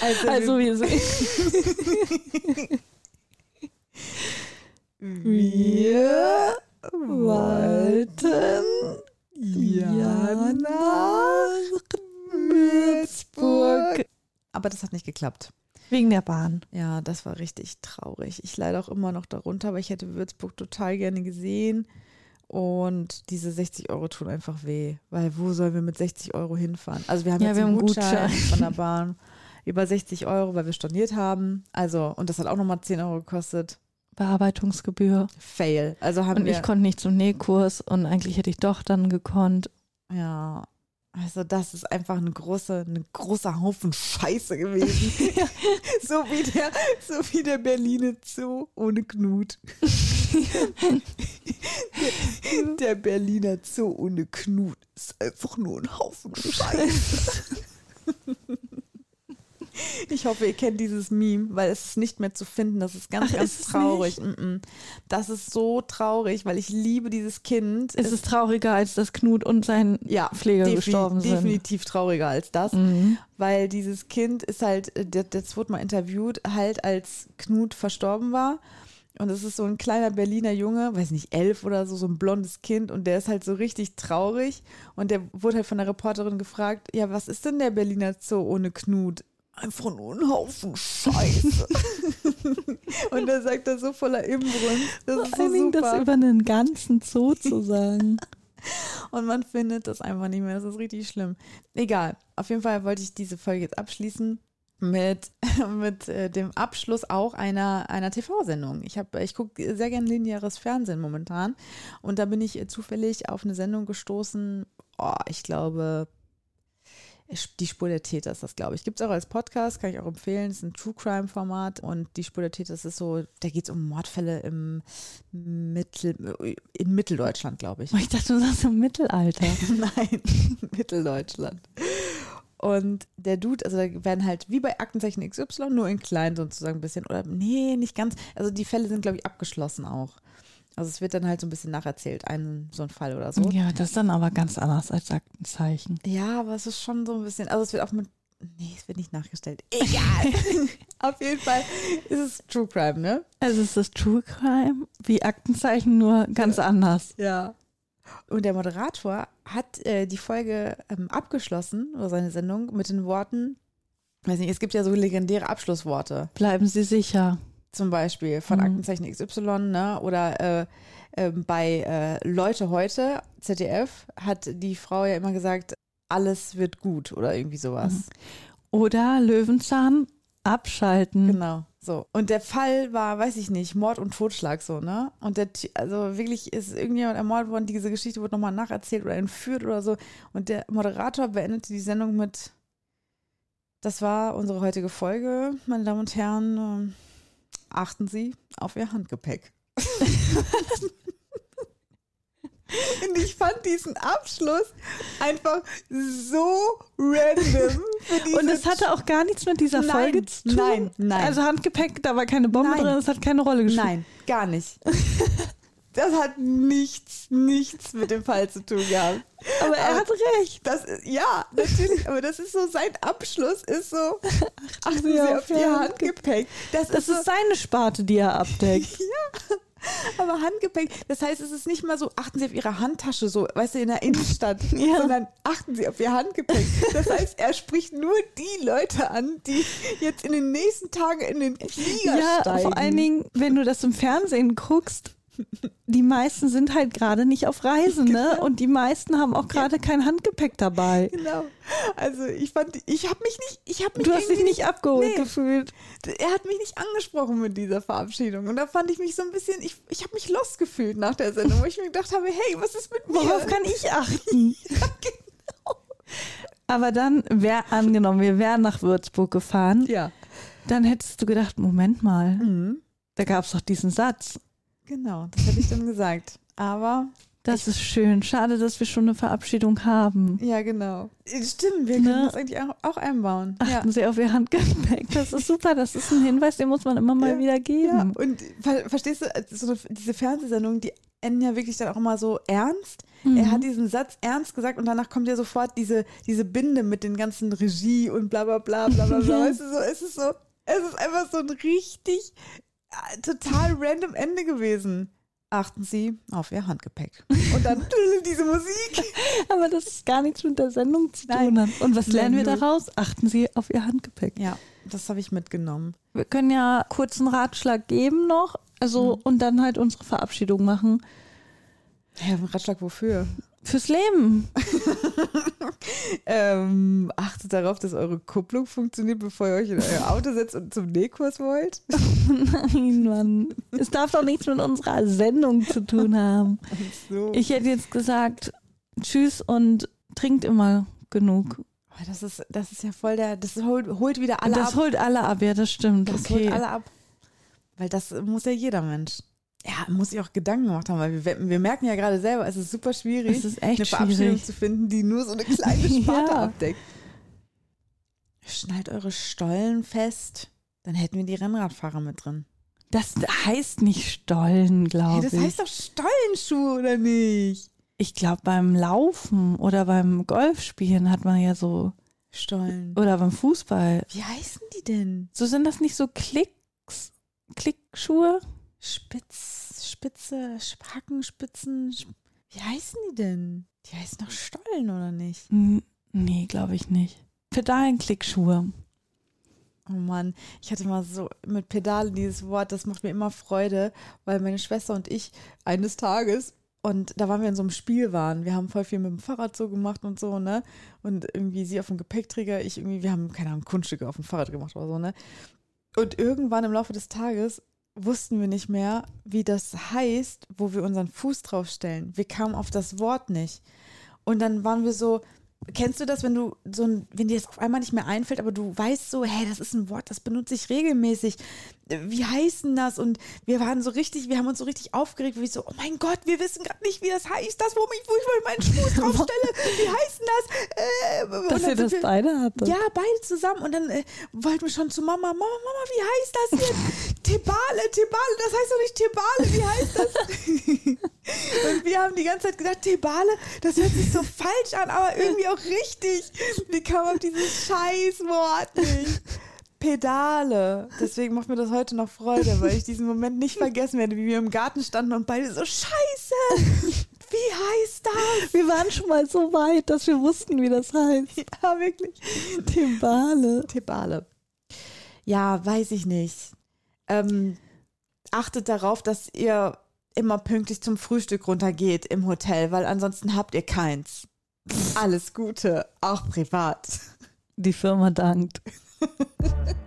Also, Also wir, wir sind. wir wollten ja nach Würzburg. Aber das hat nicht geklappt. Wegen der Bahn. Ja, das war richtig traurig. Ich leide auch immer noch darunter, aber ich hätte Würzburg total gerne gesehen. Und diese 60 Euro tun einfach weh, weil wo sollen wir mit 60 Euro hinfahren? Also wir haben Ja, jetzt wir einen Gutschein, Gutschein. von der Bahn über 60 Euro, weil wir storniert haben. Also, und das hat auch nochmal 10 Euro gekostet. Bearbeitungsgebühr. Fail. Also haben Und ich konnte nicht zum Nähkurs und eigentlich hätte ich doch dann gekonnt. ja. Also das ist einfach eine große, ein großer Haufen Scheiße gewesen. so, wie der, so wie der Berliner Zoo ohne Knut. der, der Berliner Zoo ohne Knut ist einfach nur ein Haufen Scheiße. Ich hoffe, ihr kennt dieses Meme, weil es ist nicht mehr zu finden. Das ist ganz, Ach, ganz ist es traurig. -mm. Das ist so traurig, weil ich liebe dieses Kind. Es ist trauriger, als dass Knut und sein ja, Pfleger defini- gestorben sind. definitiv trauriger als das, Mhm. weil dieses Kind ist halt, äh, der- das wurde mal interviewt, halt als Knut verstorben war. Und es ist so ein kleiner Berliner Junge, weiß nicht, elf oder so, so ein blondes Kind und der ist halt so richtig traurig. Und der wurde halt von der Reporterin gefragt, ja, was ist denn der Berliner Zoo ohne Knut? Einfach nur ein Haufen Scheiße. und da sagt er so voller Inbrunst. Das ist Vor so allen Dingen das über einen ganzen Zoo zu sagen. Und man findet das einfach nicht mehr. Das ist richtig schlimm. Egal. Auf jeden Fall wollte ich diese Folge jetzt abschließen mit, mit äh, dem Abschluss auch einer, einer TV-Sendung. Ich, hab- ich gucke sehr gerne lineares Fernsehen momentan. Und da bin ich äh, zufällig auf eine Sendung gestoßen. Oh, ich glaube, die Spur der Täter ist das, glaube ich. Gibt es auch als Podcast, kann ich auch empfehlen. Es ist ein True Crime-Format und die Spur der Täter das ist so, da geht es um Mordfälle im Mittel, in Mitteldeutschland, glaube ich. Ich dachte, du sagst im Mittelalter. Nein, Mitteldeutschland. Und der Dude, also da werden halt wie bei Aktenzeichen XY, nur in klein sozusagen ein bisschen, oder nee, nicht ganz. Also die Fälle sind, glaube ich, abgeschlossen auch. Also es wird dann halt so ein bisschen nacherzählt, ein so ein Fall oder so. Ja, das ist dann aber ganz anders als Aktenzeichen. Ja, aber es ist schon so ein bisschen, also es wird auch mit, nee, es wird nicht nachgestellt. Egal. Auf jeden Fall ist es True Crime, ne? Also es ist True Crime wie Aktenzeichen, nur ganz anders. Ja. Und der Moderator hat äh, die Folge ähm, abgeschlossen, oder seine Sendung, mit den Worten, weiß nicht, es gibt ja so legendäre Abschlussworte, Bleiben Sie sicher. Zum Beispiel von Mhm. Aktenzeichen XY, ne? Oder äh, äh, bei äh, Leute heute, ZDF, hat die Frau ja immer gesagt, alles wird gut oder irgendwie sowas. Mhm. Oder Löwenzahn abschalten. Genau, so. Und der Fall war, weiß ich nicht, Mord und Totschlag so, ne? Und der, also wirklich ist irgendjemand ermordet worden, diese Geschichte wurde nochmal nacherzählt oder entführt oder so. Und der Moderator beendete die Sendung mit, das war unsere heutige Folge, meine Damen und Herren, ähm, achten Sie auf Ihr Handgepäck. Und ich fand diesen Abschluss einfach so random. Und es hatte auch gar nichts mit dieser Nein, Folge zu tun. nein, nein. Also Handgepäck, da war keine Bombe Nein. drin, das hat keine Rolle gespielt. Nein, gar nicht. Das hat nichts, nichts mit dem Fall zu tun gehabt. Aber er Aber- hat recht. Das ist, ja, natürlich, aber das ist so, sein Abschluss ist so, achten Sie auf auf Ihr Handgepäck. Das, Das ist, so, ist seine Sparte, die er abdeckt. aber Handgepäck, das heißt, es ist nicht mal so, achten Sie auf Ihre Handtasche, so, weißt du, in der Innenstadt, Ja. sondern achten Sie auf Ihr Handgepäck. Das heißt, er spricht nur die Leute an, die jetzt in den nächsten Tagen in den Flieger Ja, steigen. vor allen Dingen, wenn du das im Fernsehen guckst, die meisten sind halt gerade nicht auf Reisen, ne? Genau. Und die meisten haben auch gerade kein Handgepäck dabei. Genau. Also ich fand, ich habe mich nicht, ich habe mich Du hast dich nicht abgeholt Nee. gefühlt. er hat mich nicht angesprochen mit dieser Verabschiedung. Und da fand ich mich so ein bisschen, ich, ich habe mich lost gefühlt nach der Sendung, wo ich mir gedacht habe, hey, was ist mit mir? Worauf kann ich achten? Aber dann wäre angenommen, wir wären nach Würzburg gefahren, ja, dann hättest du gedacht, Moment mal, mhm. da gab es doch diesen Satz. Genau, das hätte ich dann gesagt. Aber, Das ist schön. Schade, dass wir schon eine Verabschiedung haben. ja, genau. Stimmt, wir Ne? können das eigentlich auch, einbauen. Achten Sie auf Ihr Handgepäck. Das ist super. Das ist ein Hinweis, den muss man immer mal Ja, wieder Ja, geben. und ver verstehst du, also so eine, diese Fernsehsendungen, die enden ja wirklich dann auch immer so ernst. Mhm. Er hat diesen Satz ernst gesagt und danach kommt ja sofort diese, diese Binde mit den ganzen Regie und bla bla bla bla bla bla. weißt du, so, es ist so, es ist einfach so ein richtig äh, total random Ende gewesen. Achten Sie auf Ihr Handgepäck. Und dann diese Musik. Aber das ist gar nichts mit der Sendung zu Nein. tun. Hat. Und was Nein, lernen wir daraus? Achten Sie auf Ihr Handgepäck. Ja, das habe ich mitgenommen. Wir können ja kurz einen Ratschlag geben noch. Also, Mhm. und dann halt unsere Verabschiedung machen. Ja, Ratschlag wofür? Fürs Leben. Ähm, achtet darauf, dass eure Kupplung funktioniert, bevor ihr euch in euer Auto setzt und zum Nähkurs wollt. Nein, Mann. Es darf doch nichts mit unserer Sendung zu tun haben. So. Ich hätte jetzt gesagt, tschüss und trinkt immer genug. Oh, das, ist, das ist ja voll der, das holt, holt wieder alle das ab. holt alle ab, ja, das stimmt. Das okay. holt alle ab. Weil das muss ja jeder Mensch. Ja, muss sich auch Gedanken gemacht haben, weil wir, wir merken ja gerade selber, es ist super schwierig, Es ist echt eine Verabschiedung schwierig. zu finden, die nur so eine kleine Sparte Ja. abdeckt. Schnallt eure Stollen fest. Dann hätten wir die Rennradfahrer mit drin. Das heißt nicht Stollen, Hey, glaube das ich. heißt doch Stollenschuh, oder nicht? ich glaube, beim Laufen oder beim Golfspielen hat man ja so, Stollen. oder beim Fußball. Wie heißen die denn? So sind das nicht so Klicks, Klickschuhe? Spitz, Spitze, Hackenspitzen. Sp- Wie heißen die denn? Die heißen doch Stollen, oder nicht? Nee, glaube ich nicht. Pedalenklickschuhe. Oh Mann, ich hatte mal so mit Pedale dieses Wort, das macht mir immer Freude, weil meine Schwester und ich eines Tages und da waren wir in so einem Spiel waren. Wir haben voll viel mit dem Fahrrad so gemacht und so, ne? Und irgendwie sie auf dem Gepäckträger, ich irgendwie, wir haben, keine Ahnung, Kunststücke auf dem Fahrrad gemacht oder so, ne? Und irgendwann im Laufe des Tages wussten wir nicht mehr, wie das heißt, wo wir unseren Fuß draufstellen. Wir kamen auf das Wort nicht. Und dann waren wir so, kennst du das, wenn du so ein, wenn dir das auf einmal nicht mehr einfällt, aber du weißt so, hey, das ist ein Wort, das benutze ich regelmäßig. Wie heißt denn das? Und wir waren so richtig, wir haben uns so richtig aufgeregt, wie so, oh mein Gott, wir wissen gerade nicht, wie das heißt, das, wo ich, wo ich meinen Fuß draufstelle. Wie heißt denn das? Äh, Dass ihr das wir- beide hattet. ja, beide zusammen. Und dann äh, wollten wir schon zu Mama, Mama, Mama, wie heißt das jetzt? Tebale, Tebale, das heißt doch nicht Tebale, wie heißt das? und wir haben die ganze Zeit gedacht, Tebale, das hört sich so falsch an, aber irgendwie auch richtig. Wir kamen auf dieses Scheißwort nicht. Pedale. Deswegen macht mir das heute noch Freude, weil ich diesen Moment nicht vergessen werde, wie wir im Garten standen und beide so, Scheiße, wie heißt das? Wir waren schon mal so weit, dass wir wussten, wie das heißt. Ja, wirklich. Timbale. Tebale. Ja, weiß ich nicht. Ähm, achtet darauf, dass ihr immer pünktlich zum Frühstück runtergeht im Hotel, weil ansonsten habt ihr keins. Alles Gute, auch privat. Die Firma dankt.